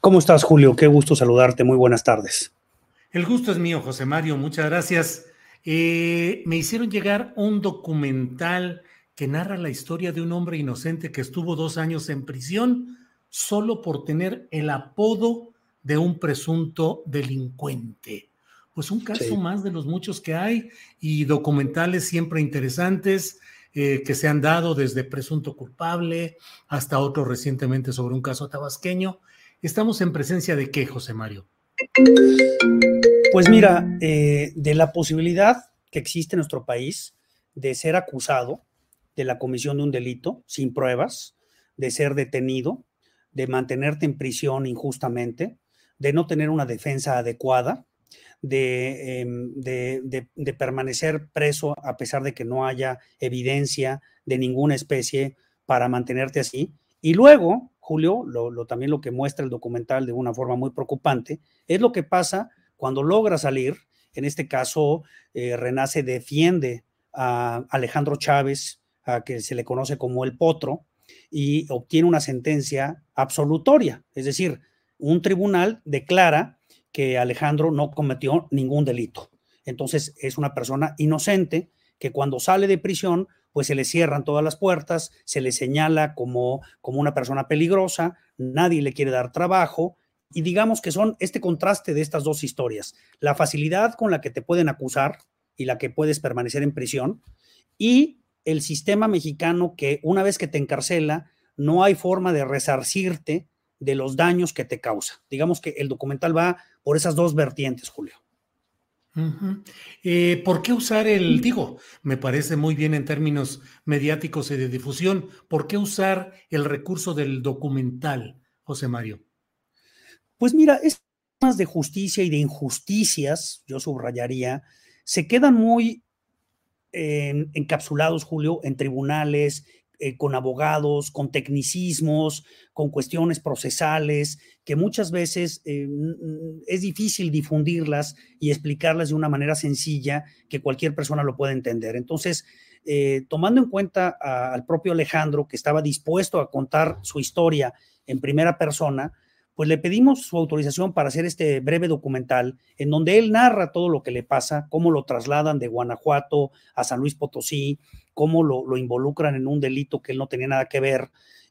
¿Cómo estás, Julio? Qué gusto saludarte. Muy buenas tardes. El gusto es mío, José Mario. Muchas gracias. Eh, me hicieron llegar un documental que narra la historia de un hombre inocente que estuvo dos años en prisión solo por tener el apodo de un presunto delincuente. Pues un caso Sí. más de los muchos que hay y documentales siempre interesantes eh, que se han dado desde presunto culpable hasta otro recientemente sobre un caso tabasqueño. Estamos en presencia de qué, José Mario? Pues mira, eh, de la posibilidad que existe en nuestro país de ser acusado de la comisión de un delito sin pruebas, de ser detenido, de mantenerte en prisión injustamente, de no tener una defensa adecuada, de, em, de- de- de permanecer preso a pesar de que no haya evidencia de ninguna especie para mantenerte así. Y luego, Julio, lo, también lo que muestra el documental de una forma muy preocupante, es lo que pasa cuando logra salir. En este caso, eh, Renace defiende a Alejandro Chávez, a que se le conoce como el potro, y obtiene una sentencia absolutoria. Es decir, un tribunal declara que Alejandro no cometió ningún delito. Entonces es una persona inocente que cuando sale de prisión, pues se le cierran todas las puertas, se le señala como, como una persona peligrosa, nadie le quiere dar trabajo, y digamos que son este contraste de estas dos historias, la facilidad con la que te pueden acusar y la que puedes permanecer en prisión, y el sistema mexicano que una vez que te encarcela, no hay forma de resarcirte de los daños que te causa. Digamos que el documental va por esas dos vertientes, Julio. Eh, ¿Por qué usar el, digo, me parece muy bien en términos mediáticos y de difusión, ¿por qué usar el recurso del documental, José Mario? Pues mira, es temas de justicia y de injusticias, yo subrayaría, se quedan muy encapsulados, Julio, en tribunales, eh, con abogados, con tecnicismos, con cuestiones procesales, que muchas veces eh, es difícil difundirlas y explicarlas de una manera sencilla que cualquier persona lo pueda entender. Entonces, eh, tomando en cuenta al propio Alejandro, que estaba dispuesto a contar su historia en primera persona, pues le pedimos su autorización para hacer este breve documental en donde él narra todo lo que le pasa, cómo lo trasladan de Guanajuato a San Luis Potosí, cómo lo, lo involucran en un delito que él no tenía nada que ver.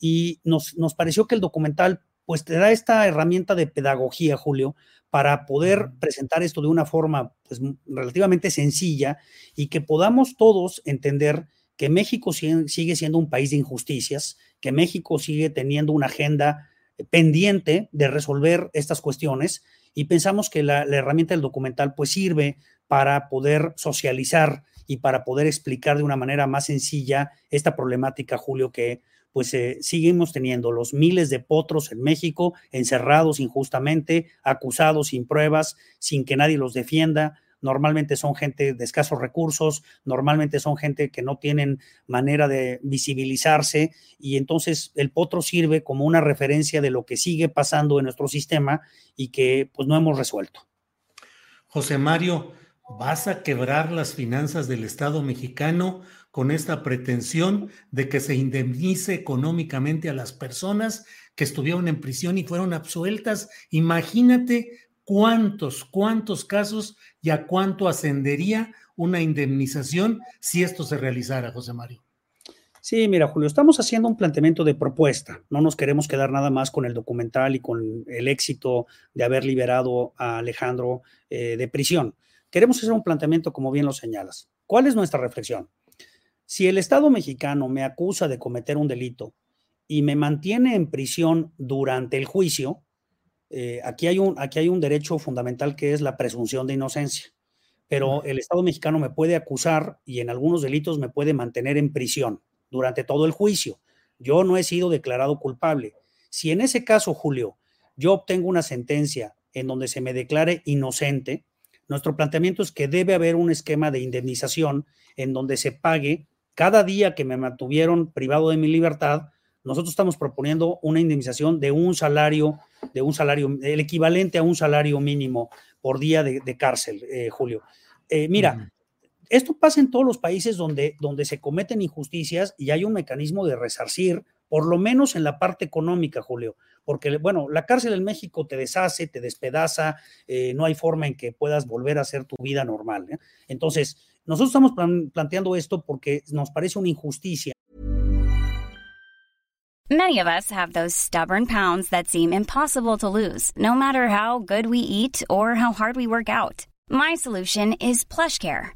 Y nos, nos pareció que el documental pues te da esta herramienta de pedagogía, Julio, para poder presentar esto de una forma pues, relativamente sencilla y que podamos todos entender que México sigue sigue siendo un país de injusticias, que México sigue teniendo una agenda pendiente de resolver estas cuestiones y pensamos que la, la herramienta del documental pues sirve para poder socializar y para poder explicar de una manera más sencilla esta problemática, Julio, que pues eh, seguimos teniendo los miles de potros en México encerrados injustamente, acusados sin pruebas, sin que nadie los defienda. Normalmente son gente de escasos recursos, normalmente son gente que no tienen manera de visibilizarse y entonces el potro sirve como una referencia de lo que sigue pasando en nuestro sistema y que pues no hemos resuelto. José Mario, vas a quebrar las finanzas del Estado mexicano con esta pretensión de que se indemnice económicamente a las personas que estuvieron en prisión y fueron absueltas. Imagínate cuántos, cuántos casos y a cuánto ascendería una indemnización si esto se realizara, José Mario. Sí, mira, Julio, estamos haciendo un planteamiento de propuesta. No nos queremos quedar nada más con el documental y con el éxito de haber liberado a Alejandro eh, de prisión. Queremos hacer un planteamiento, como bien lo señalas. ¿Cuál es nuestra reflexión? Si el Estado mexicano me acusa de cometer un delito y me mantiene en prisión durante el juicio, eh, aquí, hay un, aquí hay un derecho fundamental que es la presunción de inocencia. Pero el Estado mexicano me puede acusar y en algunos delitos me puede mantener en prisión durante todo el juicio. Yo no he sido declarado culpable. Si en ese caso, Julio, yo obtengo una sentencia en donde se me declare inocente, nuestro planteamiento es que debe haber un esquema de indemnización en donde se pague cada día que me mantuvieron privado de mi libertad. Nosotros estamos proponiendo una indemnización de un salario, de un salario, el equivalente a un salario mínimo por día de, cárcel, eh, Julio. Eh, mira, esto pasa en todos los países donde, donde se cometen injusticias y hay un mecanismo de resarcir, por lo menos en la parte económica, Julio, porque, bueno, la cárcel en México te deshace, te despedaza, eh, no hay forma en que puedas volver a hacer tu vida normal. ¿eh? Entonces, nosotros estamos plan planteando esto porque nos parece una injusticia. Many of us have those stubborn pounds that seem impossible to lose, no matter how good we eat or how hard we work out. My solution is PlushCare.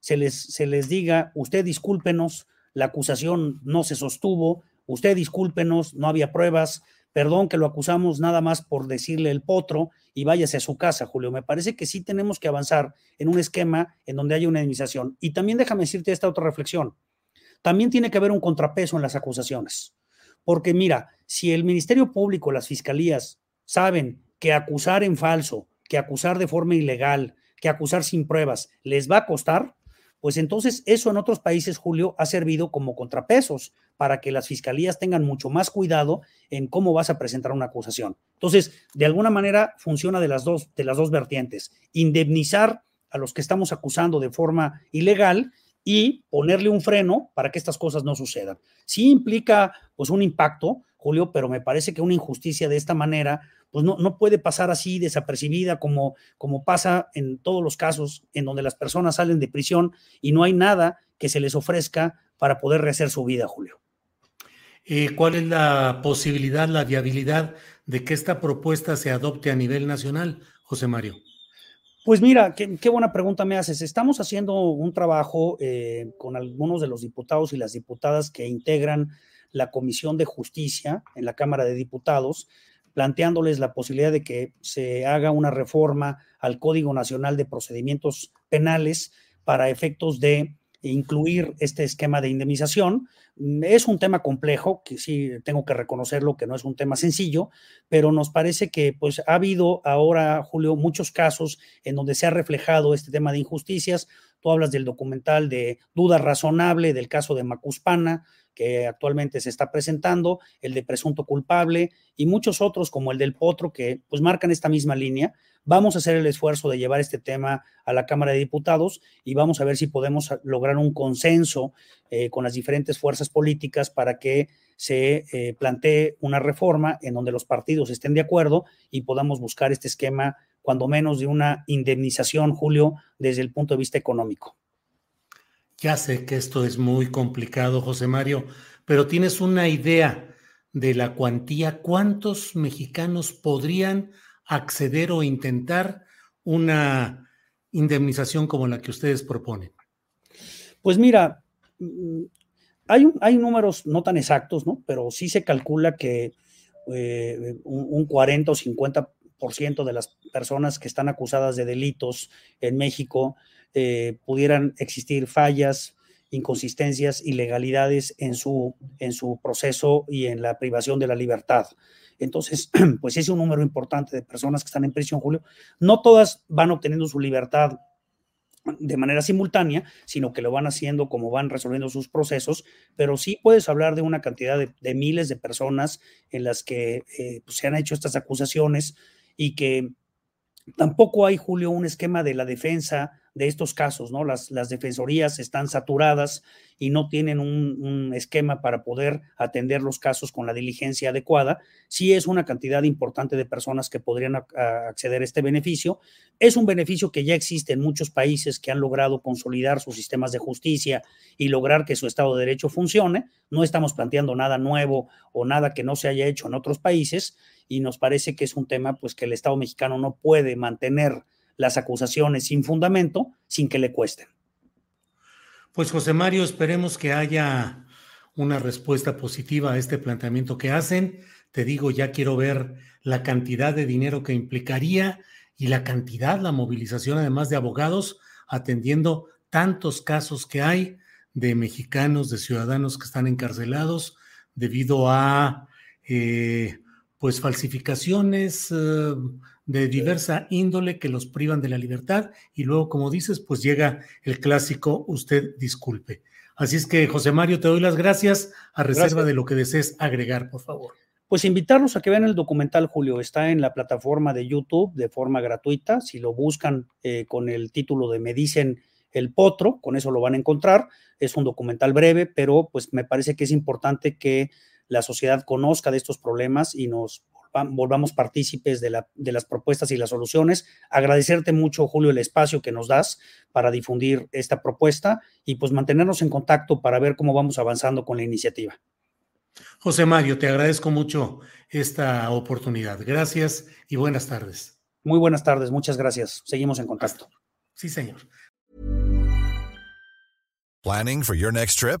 se les, se les diga, usted discúlpenos, la acusación no se sostuvo, usted discúlpenos, no había pruebas, perdón que lo acusamos nada más por decirle el potro y váyase a su casa, Julio. Me parece que sí tenemos que avanzar en un esquema en donde haya una indemnización. Y también déjame decirte esta otra reflexión. También tiene que haber un contrapeso en las acusaciones. Porque mira, si el Ministerio Público, las fiscalías saben que acusar en falso, que acusar de forma ilegal, que acusar sin pruebas les va a costar, pues entonces eso en otros países, Julio, ha servido como contrapesos para que las fiscalías tengan mucho más cuidado en cómo vas a presentar una acusación. Entonces, de alguna manera funciona de las dos, de las dos vertientes, indemnizar a los que estamos acusando de forma ilegal y ponerle un freno para que estas cosas no sucedan. Sí implica pues un impacto, Julio, pero me parece que una injusticia de esta manera pues no, no puede pasar así desapercibida como, como pasa en todos los casos en donde las personas salen de prisión y no hay nada que se les ofrezca para poder rehacer su vida, Julio. Eh, ¿Cuál es la posibilidad, la viabilidad de que esta propuesta se adopte a nivel nacional, José Mario? Pues mira, qué, buena pregunta me haces. Estamos haciendo un trabajo eh, con algunos de los diputados y las diputadas que integran la Comisión de Justicia en la Cámara de Diputados planteándoles la posibilidad de que se haga una reforma al Código Nacional de Procedimientos Penales para efectos de incluir este esquema de indemnización. Es un tema complejo, que sí tengo que reconocerlo, que no es un tema sencillo, pero nos parece que pues ha habido ahora, Julio, muchos casos en donde se ha reflejado este tema de injusticias. Tú hablas del documental de duda razonable del caso de Macuspana, que actualmente se está presentando, el de presunto culpable y muchos otros como el del potro que pues marcan esta misma línea. Vamos a hacer el esfuerzo de llevar este tema a la Cámara de Diputados y vamos a ver si podemos lograr un consenso eh, con las diferentes fuerzas políticas para que se eh, plantee una reforma en donde los partidos estén de acuerdo y podamos buscar este esquema, cuando menos de una indemnización, Julio, desde el punto de vista económico. Ya sé que esto es muy complicado, José Mario, pero tienes una idea de la cuantía, ¿cuántos mexicanos podrían acceder o intentar una indemnización como la que ustedes proponen? Pues mira, hay, hay números no tan exactos, ¿no? Pero sí se calcula que eh, un, 40 o 50% de las personas que están acusadas de delitos en México eh, pudieran existir fallas, inconsistencias, ilegalidades en su, en su proceso y en la privación de la libertad. Entonces, pues es un número importante de personas que están en prisión, Julio. No todas van obteniendo su libertad de manera simultánea, sino que lo van haciendo como van resolviendo sus procesos, pero sí puedes hablar de una cantidad de, miles de personas en las que eh, pues, se han hecho estas acusaciones y que tampoco hay, Julio, un esquema de la defensa de estos casos, ¿no? Las, las defensorías están saturadas y no tienen un, esquema para poder atender los casos con la diligencia adecuada. Sí es una cantidad importante de personas que podrían acceder a este beneficio. Es un beneficio que ya existe en muchos países que han logrado consolidar sus sistemas de justicia y lograr que su Estado de Derecho funcione. No estamos planteando nada nuevo o nada que no se haya hecho en otros países y nos parece que es un tema pues que el Estado mexicano no puede mantener las acusaciones sin fundamento, sin que le cuesten. Pues José Mario, esperemos que haya una respuesta positiva a este planteamiento que hacen. Te digo, ya quiero ver la cantidad de dinero que implicaría y la cantidad, la movilización además de abogados atendiendo tantos casos que hay de mexicanos, de ciudadanos que están encarcelados debido a eh, pues falsificaciones, eh, de diversa índole que los privan de la libertad y luego, como dices, pues llega el clásico, usted disculpe. Así es que, José Mario, te doy las gracias a reserva de lo que desees agregar, por favor. Pues invitarlos a que vean el documental, Julio. Está en la plataforma de YouTube de forma gratuita. Si lo buscan eh, con el título de Me dicen el potro, con eso lo van a encontrar. Es un documental breve, pero pues me parece que es importante que la sociedad conozca de estos problemas y nos volvamos partícipes de, la, de las propuestas y las soluciones. Agradecerte mucho, Julio, el espacio que nos das para difundir esta propuesta y pues mantenernos en contacto para ver cómo vamos avanzando con la iniciativa. José Mario, te agradezco mucho esta oportunidad. Gracias y buenas tardes. Muy buenas tardes, muchas gracias. Seguimos en contacto. Sí, señor. Planning for your next trip?